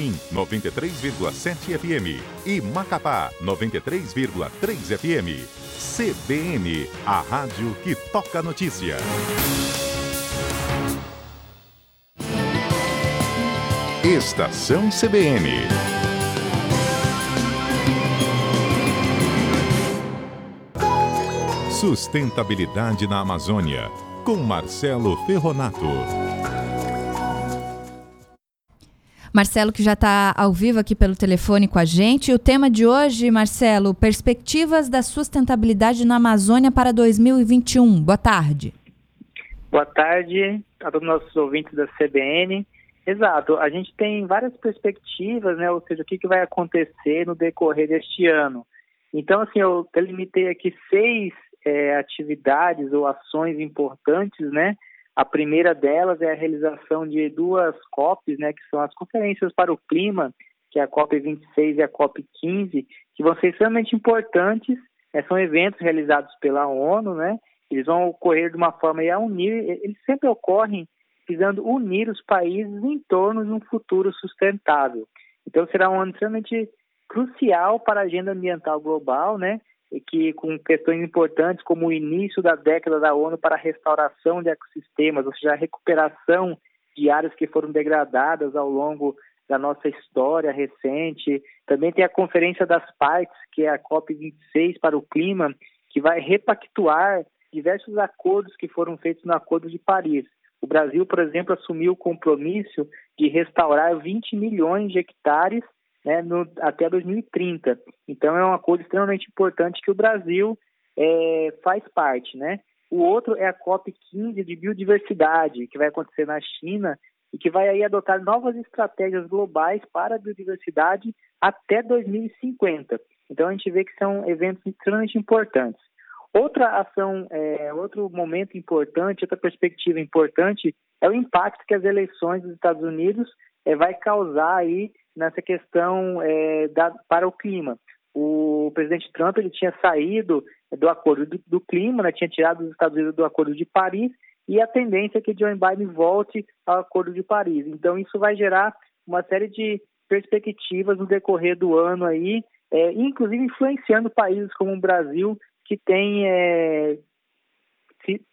em 93,7 FM e Macapá 93,3 FM. CBN, a rádio que toca notícia. Estação CBN. Sustentabilidade na Amazônia, com Marcelo Ferronato. Marcelo, que já está ao vivo aqui pelo telefone com a gente. O tema de hoje, Marcelo, perspectivas da sustentabilidade na Amazônia para 2021. Boa tarde. Boa tarde a todos os nossos ouvintes da CBN. Exato, a gente tem várias perspectivas, né? Ou seja, o que, que vai acontecer no decorrer deste ano. Então, assim, eu delimitei aqui seis é, atividades ou ações importantes, né? A primeira delas é a realização de duas COPs, né, que são as Conferências para o Clima, que é a COP 26 e a COP 15, que vão ser extremamente importantes. Né, são eventos realizados pela ONU, né? Eles vão ocorrer de uma forma a unir, eles sempre ocorrem visando unir os países em torno de um futuro sustentável. Então será um ano extremamente crucial para a agenda ambiental global, né? Que com questões importantes como o início da década da ONU para a restauração de ecossistemas, ou seja, a recuperação de áreas que foram degradadas ao longo da nossa história recente. Também tem a Conferência das Partes, que é a COP26 para o Clima, que vai repactuar diversos acordos que foram feitos no Acordo de Paris. O Brasil, por exemplo, assumiu o compromisso de restaurar 20 milhões de hectares né, no, até 2030. Então é um acordo extremamente importante que o Brasil é, faz parte, né? O outro é a COP 15 de biodiversidade, que vai acontecer na China e que vai aí adotar novas estratégias globais para a biodiversidade até 2050. Então a gente vê que são eventos extremamente importantes. Outra ação, é, outro momento importante, outra perspectiva importante é o impacto que as eleições dos Estados Unidos é, vai causar aí nessa questão é, da, para o clima. O presidente Trump ele tinha saído do acordo do, do clima, né, tinha tirado os Estados Unidos do acordo de Paris e a tendência é que Joe Biden volte ao acordo de Paris. Então isso vai gerar uma série de perspectivas no decorrer do ano aí, é, inclusive influenciando países como o Brasil que tem é,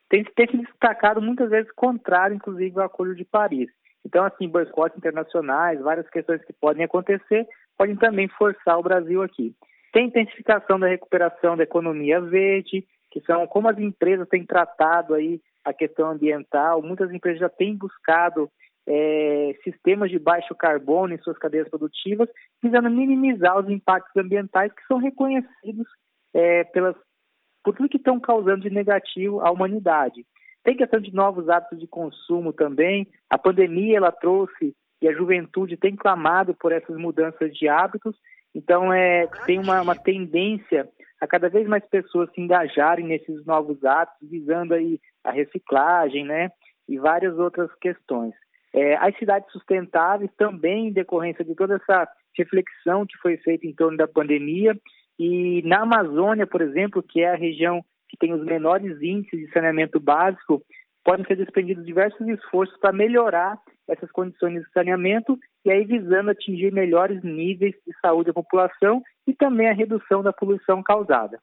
tem, tem se destacado muitas vezes contrário, inclusive, ao Acordo de Paris. Então, assim, boicotes internacionais, várias questões que podem acontecer, podem também forçar o Brasil aqui. Tem intensificação da recuperação da economia verde, que são como as empresas têm tratado aí a questão ambiental. Muitas empresas já têm buscado é, sistemas de baixo carbono em suas cadeias produtivas, visando minimizar os impactos ambientais que são reconhecidos é, pelas, por tudo que estão causando de negativo à humanidade. Tem questão de novos hábitos de consumo também. A pandemia ela trouxe e a juventude tem clamado por essas mudanças de hábitos. Então é tem uma, uma tendência a cada vez mais pessoas se engajarem nesses novos hábitos, visando aí a reciclagem, né? E várias outras questões. É, as cidades sustentáveis também, em decorrência de toda essa reflexão que foi feita em torno da pandemia, e na Amazônia, por exemplo, que é a região que tem os menores índices de saneamento básico, podem ser despendidos diversos esforços para melhorar essas condições de saneamento e aí visando atingir melhores níveis de saúde da população e também a redução da poluição causada.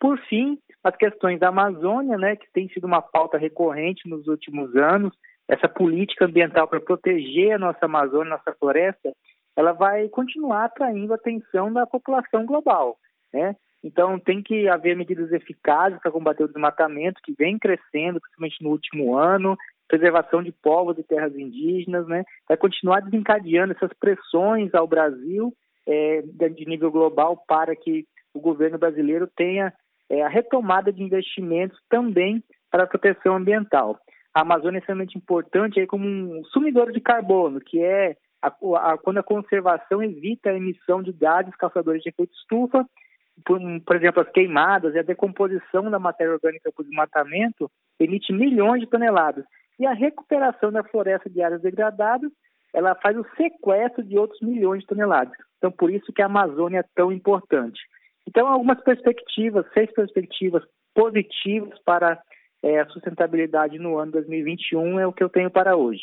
Por fim, as questões da Amazônia, né, que tem sido uma pauta recorrente nos últimos anos, essa política ambiental para proteger a nossa Amazônia, nossa floresta, ela vai continuar atraindo a atenção da população global. Né? Então, tem que haver medidas eficazes para combater o desmatamento, que vem crescendo, principalmente no último ano, preservação de povos e terras indígenas, né? Vai continuar desencadeando essas pressões ao Brasil é, de nível global para que o governo brasileiro tenha é, a retomada de investimentos também para a proteção ambiental. A Amazônia é extremamente importante aí como um sumidor de carbono, que é a, a, quando a conservação evita a emissão de gases causadores de efeito estufa por, por, exemplo, as queimadas e a decomposição da matéria orgânica por desmatamento emite milhões de toneladas. E a recuperação da floresta de áreas degradadas, ela faz o sequestro de outros milhões de toneladas. Então, por isso que a Amazônia é tão importante. Então, algumas perspectivas, seis perspectivas positivas para é, a sustentabilidade no ano 2021 é o que eu tenho para hoje.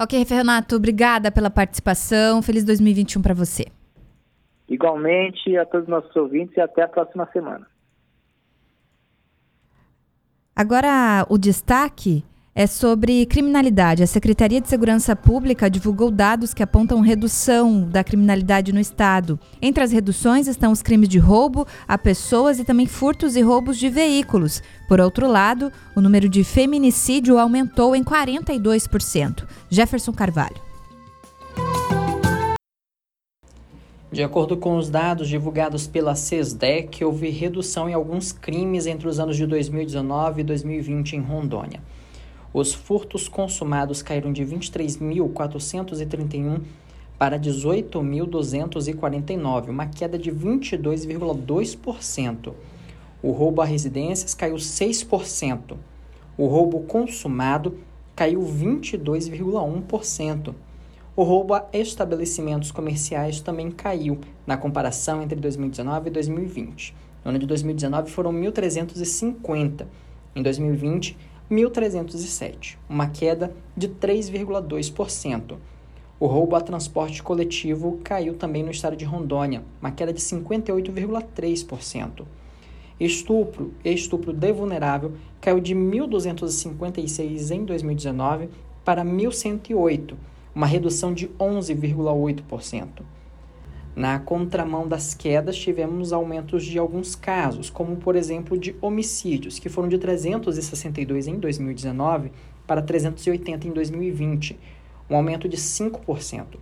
Ok, Renato, obrigada pela participação. Feliz 2021 para você. Igualmente a todos os nossos ouvintes e até a próxima semana. Agora, o destaque é sobre criminalidade. A Secretaria de Segurança Pública divulgou dados que apontam redução da criminalidade no estado. Entre as reduções estão os crimes de roubo a pessoas e também furtos e roubos de veículos. Por outro lado, o número de feminicídio aumentou em 42%. Jefferson Carvalho. De acordo com os dados divulgados pela CESDEC, houve redução em alguns crimes entre os anos de 2019 e 2020 em Rondônia. Os furtos consumados caíram de 23.431 para 18.249, uma queda de 22,2%. O roubo a residências caiu 6%. O roubo consumado caiu 22,1%. O roubo a estabelecimentos comerciais também caiu na comparação entre 2019 e 2020. No ano de 2019 foram 1.350. Em 2020, 1.307, uma queda de 3,2%. O roubo a transporte coletivo caiu também no estado de Rondônia, uma queda de 58,3%. Estupro e estupro de vulnerável caiu de 1.256 em 2019 para 1.108, uma redução de 11,8%. Na contramão das quedas, tivemos aumentos de alguns casos, como por exemplo de homicídios, que foram de 362 em 2019 para 380 em 2020, um aumento de 5%.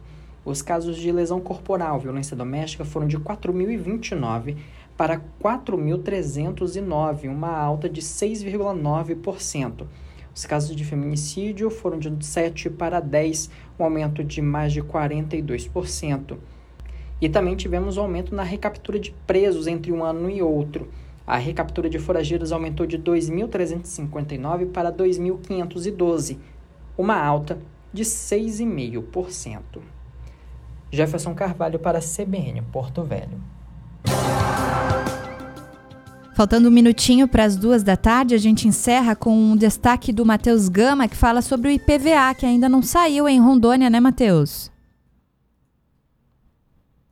Os casos de lesão corporal, violência doméstica, foram de 4.029 para 4.309, uma alta de 6,9%. Os casos de feminicídio foram de 7 para 10, um aumento de mais de 42%. E também tivemos um aumento na recaptura de presos entre um ano e outro. A recaptura de forageiros aumentou de 2.359 para 2.512, uma alta de 6,5%. Jefferson Carvalho para CBN Porto Velho. Faltando um minutinho para as duas da tarde, a gente encerra com um destaque do Matheus Gama, que fala sobre o IPVA, que ainda não saiu em Rondônia, né, Matheus?